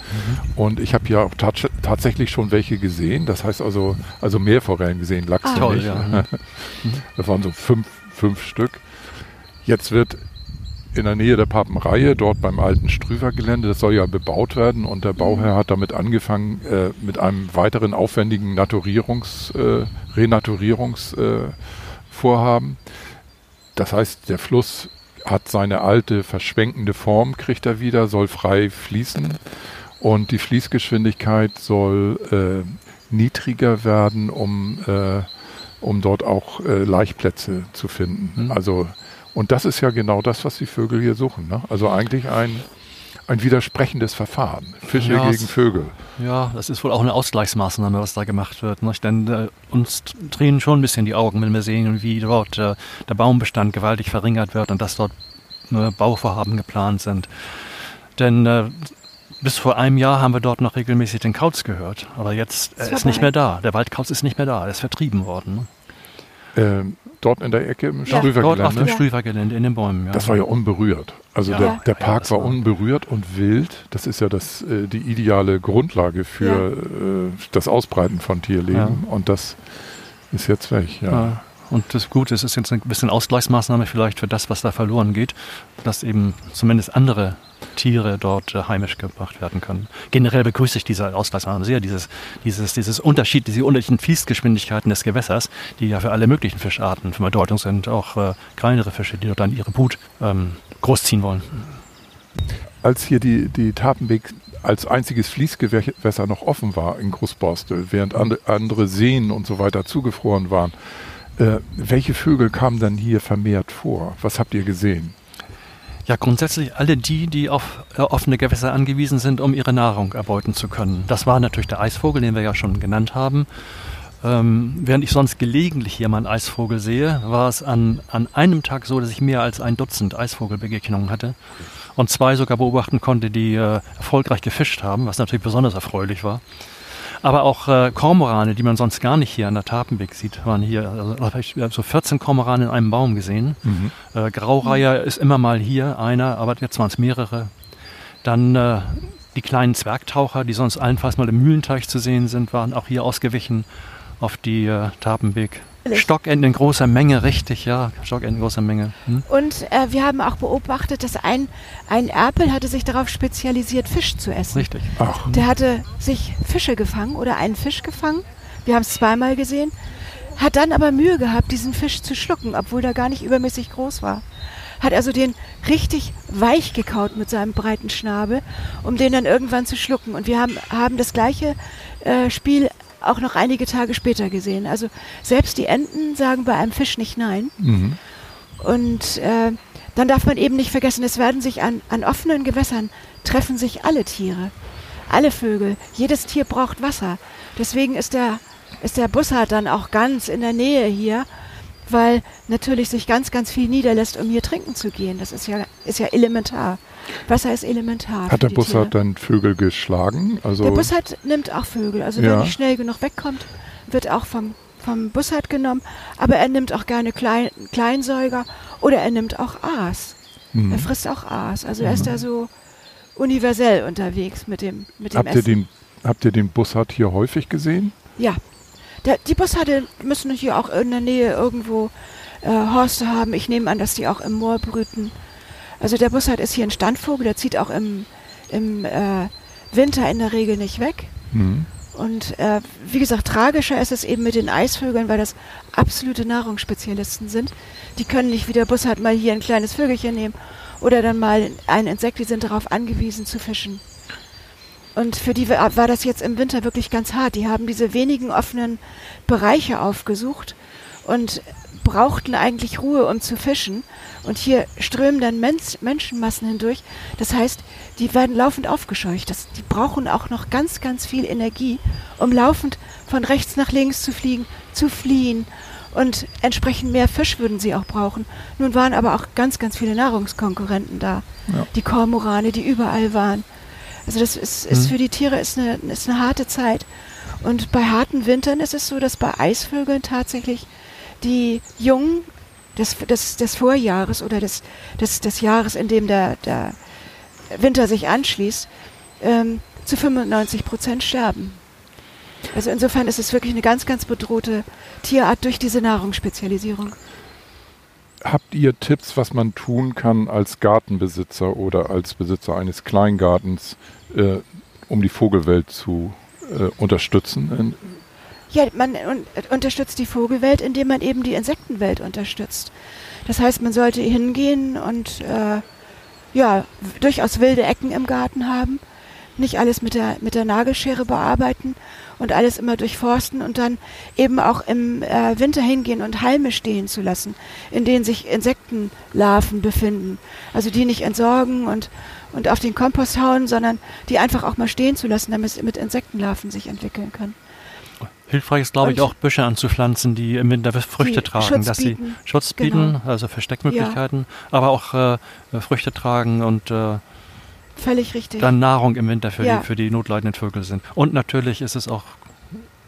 Und ich habe ja auch tats tatsächlich schon welche gesehen. Das heißt also, also Meerforellen gesehen, Lachse ah, toll, nicht. Ja. das waren so fünf, fünf Stück. Jetzt wird in der Nähe der Papenreihe, dort beim alten Strüver-Gelände. Das soll ja bebaut werden und der Bauherr hat damit angefangen, äh, mit einem weiteren aufwendigen Naturierungs, äh, Renaturierungsvorhaben. Äh, das heißt, der Fluss hat seine alte verschwenkende Form, kriegt er wieder, soll frei fließen und die Fließgeschwindigkeit soll äh, niedriger werden, um, äh, um dort auch äh, Laichplätze zu finden. Mhm. Also und das ist ja genau das, was die Vögel hier suchen. Ne? Also eigentlich ein, ein widersprechendes Verfahren. Fische ja, gegen Vögel. Ja, das ist wohl auch eine Ausgleichsmaßnahme, was da gemacht wird. Nicht? Denn äh, uns drehen schon ein bisschen die Augen, wenn wir sehen, wie dort äh, der Baumbestand gewaltig verringert wird und dass dort nur Bauvorhaben geplant sind. Denn äh, bis vor einem Jahr haben wir dort noch regelmäßig den Kauz gehört. Aber jetzt er ist nicht mehr da. Der Waldkauz ist nicht mehr da. Er ist vertrieben worden. Ne? Ähm, dort in der Ecke im ja? Dort auf dem Strüvergelände, in den Bäumen, ja. Das war ja unberührt. Also ja. der, der, Park war, war unberührt und wild. Das ist ja das, äh, die ideale Grundlage für äh, das Ausbreiten von Tierleben. Und das ist jetzt weg, ja. Und das Gute ist, es ist jetzt ein bisschen Ausgleichsmaßnahme vielleicht für das, was da verloren geht, dass eben zumindest andere Tiere dort äh, heimisch gebracht werden können. Generell begrüße ich diese Ausgleichsmaßnahme sehr, dieses, dieses, dieses Unterschied, diese unterschiedlichen Fließgeschwindigkeiten des Gewässers, die ja für alle möglichen Fischarten von Bedeutung sind, auch äh, kleinere Fische, die dort dann ihre Brut ähm, großziehen wollen. Als hier die, die Tapenbeek als einziges Fließgewässer noch offen war in Großborstel, während andere Seen und so weiter zugefroren waren, äh, welche Vögel kamen dann hier vermehrt vor? Was habt ihr gesehen? Ja, grundsätzlich alle die, die auf äh, offene Gewässer angewiesen sind, um ihre Nahrung erbeuten zu können. Das war natürlich der Eisvogel, den wir ja schon genannt haben. Ähm, während ich sonst gelegentlich hier mal einen Eisvogel sehe, war es an, an einem Tag so, dass ich mehr als ein Dutzend Eisvogelbegegnungen hatte und zwei sogar beobachten konnte, die äh, erfolgreich gefischt haben, was natürlich besonders erfreulich war. Aber auch äh, Kormorane, die man sonst gar nicht hier an der Tapenbeck sieht, waren hier. Also, ich habe so 14 Kormorane in einem Baum gesehen. Mhm. Äh, Graureiher ist immer mal hier einer, aber jetzt waren es mehrere. Dann äh, die kleinen Zwergtaucher, die sonst allenfalls mal im Mühlenteich zu sehen sind, waren auch hier ausgewichen auf die äh, Tapenbeek. Stockenten in großer Menge, richtig, ja. Stockenten in großer Menge. Hm? Und äh, wir haben auch beobachtet, dass ein, ein Erpel hatte sich darauf spezialisiert, Fisch zu essen. Richtig. Ach. Der hatte sich Fische gefangen oder einen Fisch gefangen. Wir haben es zweimal gesehen. Hat dann aber Mühe gehabt, diesen Fisch zu schlucken, obwohl der gar nicht übermäßig groß war. Hat also den richtig weich gekaut mit seinem breiten Schnabel, um den dann irgendwann zu schlucken. Und wir haben, haben das gleiche äh, Spiel auch noch einige Tage später gesehen. Also selbst die Enten sagen bei einem Fisch nicht nein. Mhm. Und äh, dann darf man eben nicht vergessen, es werden sich an, an offenen Gewässern treffen sich alle Tiere, alle Vögel. Jedes Tier braucht Wasser. Deswegen ist der, ist der Bussard dann auch ganz in der Nähe hier, weil natürlich sich ganz, ganz viel niederlässt, um hier trinken zu gehen. Das ist ja, ist ja elementar. Wasser ist elementar. Hat der Bussard dann Vögel geschlagen? Also der Bussard nimmt auch Vögel. Also ja. wenn nicht schnell genug wegkommt, wird auch vom, vom Bussard genommen. Aber er nimmt auch gerne Klein, Kleinsäuger oder er nimmt auch Aas. Mhm. Er frisst auch Aas. Also er ist mhm. da so universell unterwegs mit dem, mit dem habt Essen. Ihr den, habt ihr den Bussard hier häufig gesehen? Ja. Der, die Bussarde müssen hier auch in der Nähe irgendwo äh, Horste haben. Ich nehme an, dass die auch im Moor brüten. Also der Bussard ist hier ein Standvogel, der zieht auch im, im äh, Winter in der Regel nicht weg. Mhm. Und äh, wie gesagt, tragischer ist es eben mit den Eisvögeln, weil das absolute Nahrungsspezialisten sind. Die können nicht wie der Bussard mal hier ein kleines Vögelchen nehmen oder dann mal ein Insekt, die sind darauf angewiesen zu fischen. Und für die war das jetzt im Winter wirklich ganz hart. Die haben diese wenigen offenen Bereiche aufgesucht und brauchten eigentlich Ruhe, um zu fischen. Und hier strömen dann Mensch, Menschenmassen hindurch. Das heißt, die werden laufend aufgescheucht. Das, die brauchen auch noch ganz, ganz viel Energie, um laufend von rechts nach links zu fliegen, zu fliehen. Und entsprechend mehr Fisch würden sie auch brauchen. Nun waren aber auch ganz, ganz viele Nahrungskonkurrenten da. Ja. Die Kormorane, die überall waren. Also das ist, ist mhm. für die Tiere ist eine, ist eine harte Zeit. Und bei harten Wintern ist es so, dass bei Eisvögeln tatsächlich die Jungen des, des, des Vorjahres oder des, des, des Jahres, in dem der, der Winter sich anschließt, ähm, zu 95 Prozent sterben. Also insofern ist es wirklich eine ganz, ganz bedrohte Tierart durch diese Nahrungsspezialisierung. habt ihr Tipps, was man tun kann als Gartenbesitzer oder als Besitzer eines Kleingartens, äh, um die Vogelwelt zu äh, unterstützen? Ja, man un unterstützt die Vogelwelt, indem man eben die Insektenwelt unterstützt. Das heißt, man sollte hingehen und äh, ja, durchaus wilde Ecken im Garten haben, nicht alles mit der, mit der Nagelschere bearbeiten und alles immer durchforsten und dann eben auch im äh, Winter hingehen und Halme stehen zu lassen, in denen sich Insektenlarven befinden. Also die nicht entsorgen und, und auf den Kompost hauen, sondern die einfach auch mal stehen zu lassen, damit es mit Insektenlarven sich entwickeln kann. Hilfreich ist, glaube ich, auch Büsche anzupflanzen, die im Winter Früchte tragen, Schutz dass bieten. sie Schutz bieten, Genau. also Versteckmöglichkeiten, aber auch äh, Früchte tragen und äh, Völlig richtig. dann Nahrung im Winter für, Ja. die, für die notleidenden Vögel sind. Und natürlich ist es auch,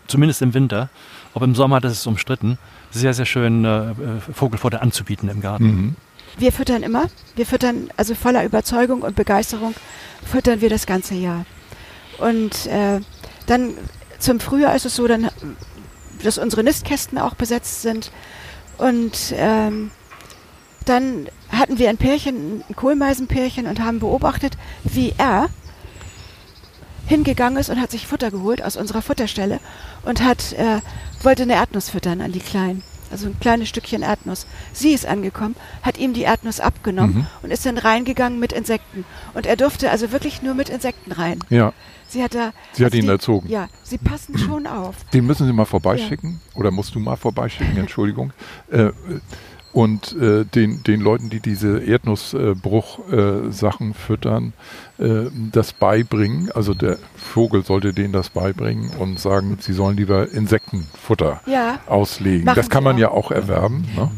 zumindest im Winter, ob im Sommer, das ist umstritten, sehr, sehr schön, äh, äh, Vogelfutter anzubieten im Garten. Mhm. Wir füttern immer. Wir füttern, also voller Überzeugung und Begeisterung, füttern wir das ganze Jahr. Und äh, dann zum Frühjahr ist es so, dann, dass unsere Nistkästen auch besetzt sind. Und ähm, dann hatten wir ein Pärchen, ein Kohlmeisenpärchen und haben beobachtet, wie er hingegangen ist und hat sich Futter geholt aus unserer Futterstelle und hat, äh, wollte eine Erdnuss füttern an die Kleinen. Also ein kleines Stückchen Erdnuss. Sie ist angekommen, hat ihm die Erdnuss abgenommen Mhm. und ist dann reingegangen mit Insekten. Und er durfte also wirklich nur mit Insekten rein. Ja, Sie hat da. Sie hat also ihn die, erzogen. Ja, sie passen schon auf. den müssen Sie mal vorbeischicken. Oder musst du mal vorbeischicken, Entschuldigung. Äh, und äh, den, den Leuten, die diese Erdnussbruch-Sachen füttern, äh, das beibringen. Also der Vogel sollte denen das beibringen und sagen, sie sollen lieber Insektenfutter Ja, auslegen. Das kann man auch. ja auch erwerben. Ne?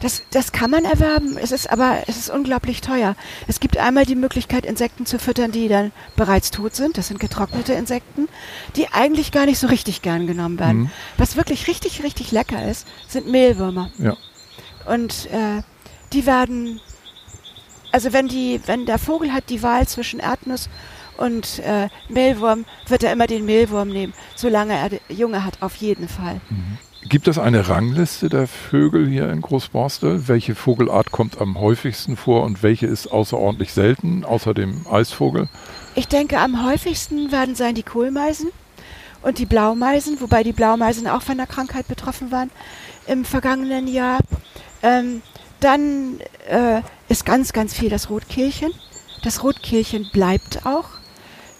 Das, das kann man erwerben, es ist aber es ist unglaublich teuer. Es gibt einmal die Möglichkeit, Insekten zu füttern, die dann bereits tot sind. Das sind getrocknete Insekten, die eigentlich gar nicht so richtig gern genommen werden. Mhm. Was wirklich richtig, richtig lecker ist, sind Mehlwürmer. Ja. Und äh, die werden, also wenn die, wenn der Vogel hat die Wahl zwischen Erdnuss und äh, Mehlwurm, wird er immer den Mehlwurm nehmen, solange er Junge hat, auf jeden Fall. Gibt es eine Rangliste der Vögel hier in Großborstel? Welche Vogelart kommt am häufigsten vor und welche ist außerordentlich selten, außer dem Eisvogel? Ich denke, am häufigsten werden sein die Kohlmeisen und die Blaumeisen, wobei die Blaumeisen auch von der Krankheit betroffen waren im vergangenen Jahr. Ähm, dann äh, ist ganz, ganz viel das Rotkehlchen. Das Rotkehlchen bleibt auch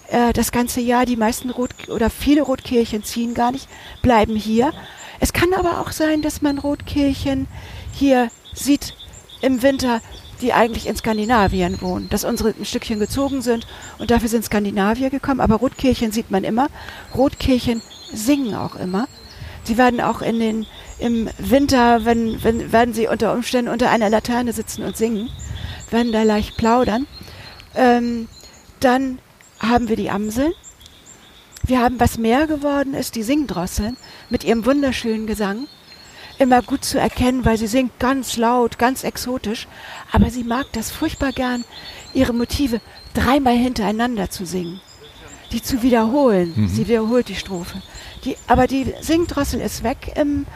äh, das ganze Jahr. Die meisten Rot oder viele Rotkehlchen ziehen gar nicht, bleiben hier. Es kann aber auch sein, dass man Rotkehlchen hier sieht im Winter, die eigentlich in Skandinavien wohnen, dass unsere ein Stückchen gezogen sind und dafür sind Skandinavier gekommen. Aber Rotkehlchen sieht man immer. Rotkehlchen singen auch immer. Sie werden auch in den, im Winter, wenn, wenn, werden sie unter Umständen unter einer Laterne sitzen und singen, werden da leicht plaudern. Ähm, dann haben wir die Amseln. Wir haben, was mehr geworden ist, die Singdrosseln mit ihrem wunderschönen Gesang. Immer gut zu erkennen, weil sie singt ganz laut, ganz exotisch. Aber sie mag das furchtbar gern, ihre Motive dreimal hintereinander zu singen. Die zu wiederholen. Mhm. Sie wiederholt die Strophe. Die, aber die Singdrossel ist weg im,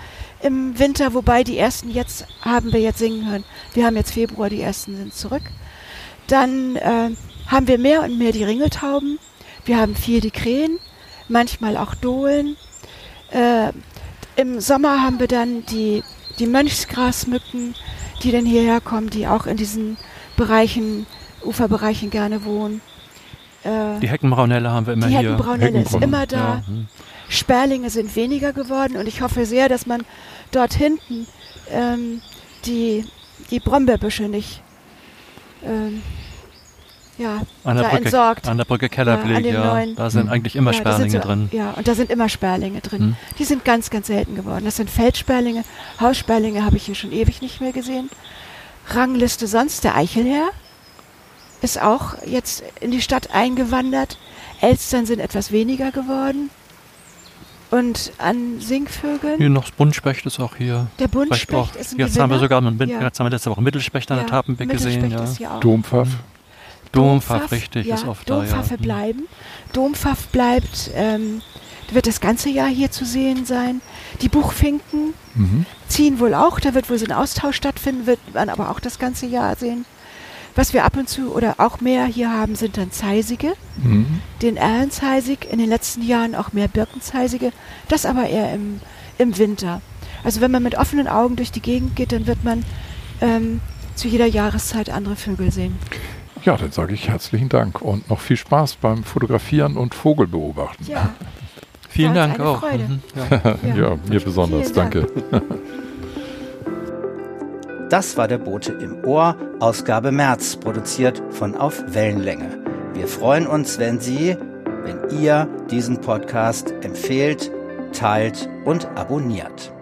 im Winter, wobei die ersten jetzt haben wir jetzt singen hören. Wir haben jetzt Februar, die ersten sind zurück. Dann äh, haben wir mehr und mehr die Ringeltauben. Wir haben viel die Krähen, manchmal auch Dohlen. Äh, Im Sommer haben wir dann die, die Mönchsgrasmücken, die dann hierher kommen, die auch in diesen Bereichen, Uferbereichen gerne wohnen. Äh, Die Heckenbraunelle haben wir immer die hier. Heckenbraunelle ist immer da. Ja, hm. Sperlinge sind weniger geworden und ich hoffe sehr, dass man dort hinten ähm, die, die Brombeerbüsche nicht ähm, ja, An der, da Brücke, entsorgt. an der Brücke Ja, an Kellerblick, den ja. Da sind eigentlich immer ja, Sperlinge so, drin. Ja, und da sind immer Sperlinge drin. Hm. Die sind ganz, ganz selten geworden. Das sind Feldsperlinge. Haussperlinge habe ich hier schon ewig nicht mehr gesehen. Rangliste sonst, der Eichelherr ist auch jetzt in die Stadt eingewandert. Elstern sind etwas weniger geworden. Und an Singvögeln, Hier noch das Buntspecht ist auch hier. der Vielleicht auch. Buntspecht ist ein Jetzt haben wir Gewinner. sogar einen Ja. jetzt haben wir letzte Woche Mittelspecht an der Ja, Tapenbeck gesehen. Ja. Dompfaff. Dompfaff, richtig, ja, ist oft da. Ja. Dompfaffe bleiben. Dompfaff bleibt, ähm, wird das ganze Jahr hier zu sehen sein. Die Buchfinken mhm. ziehen wohl auch, da wird wohl so ein Austausch stattfinden, wird man aber auch das ganze Jahr sehen. Was wir ab und zu oder auch mehr hier haben, sind dann Zeisige. Mhm. Den Erlenzeisig, in den letzten Jahren auch mehr Birkenzeisige, das aber eher im, im Winter. Also wenn man mit offenen Augen durch die Gegend geht, dann wird man ähm, zu jeder Jahreszeit andere Vögel sehen. Ja, dann sage ich herzlichen Dank und noch viel Spaß beim Fotografieren und Vogelbeobachten. Ja. Vielen Dank auch. Mhm, ja. ja. ja. mir besonders. Danke. Das war der Bote im Ohr, Ausgabe März, produziert von Auf Wellenlänge. Wir freuen uns, wenn Sie, wenn ihr diesen Podcast empfehlt, teilt und abonniert.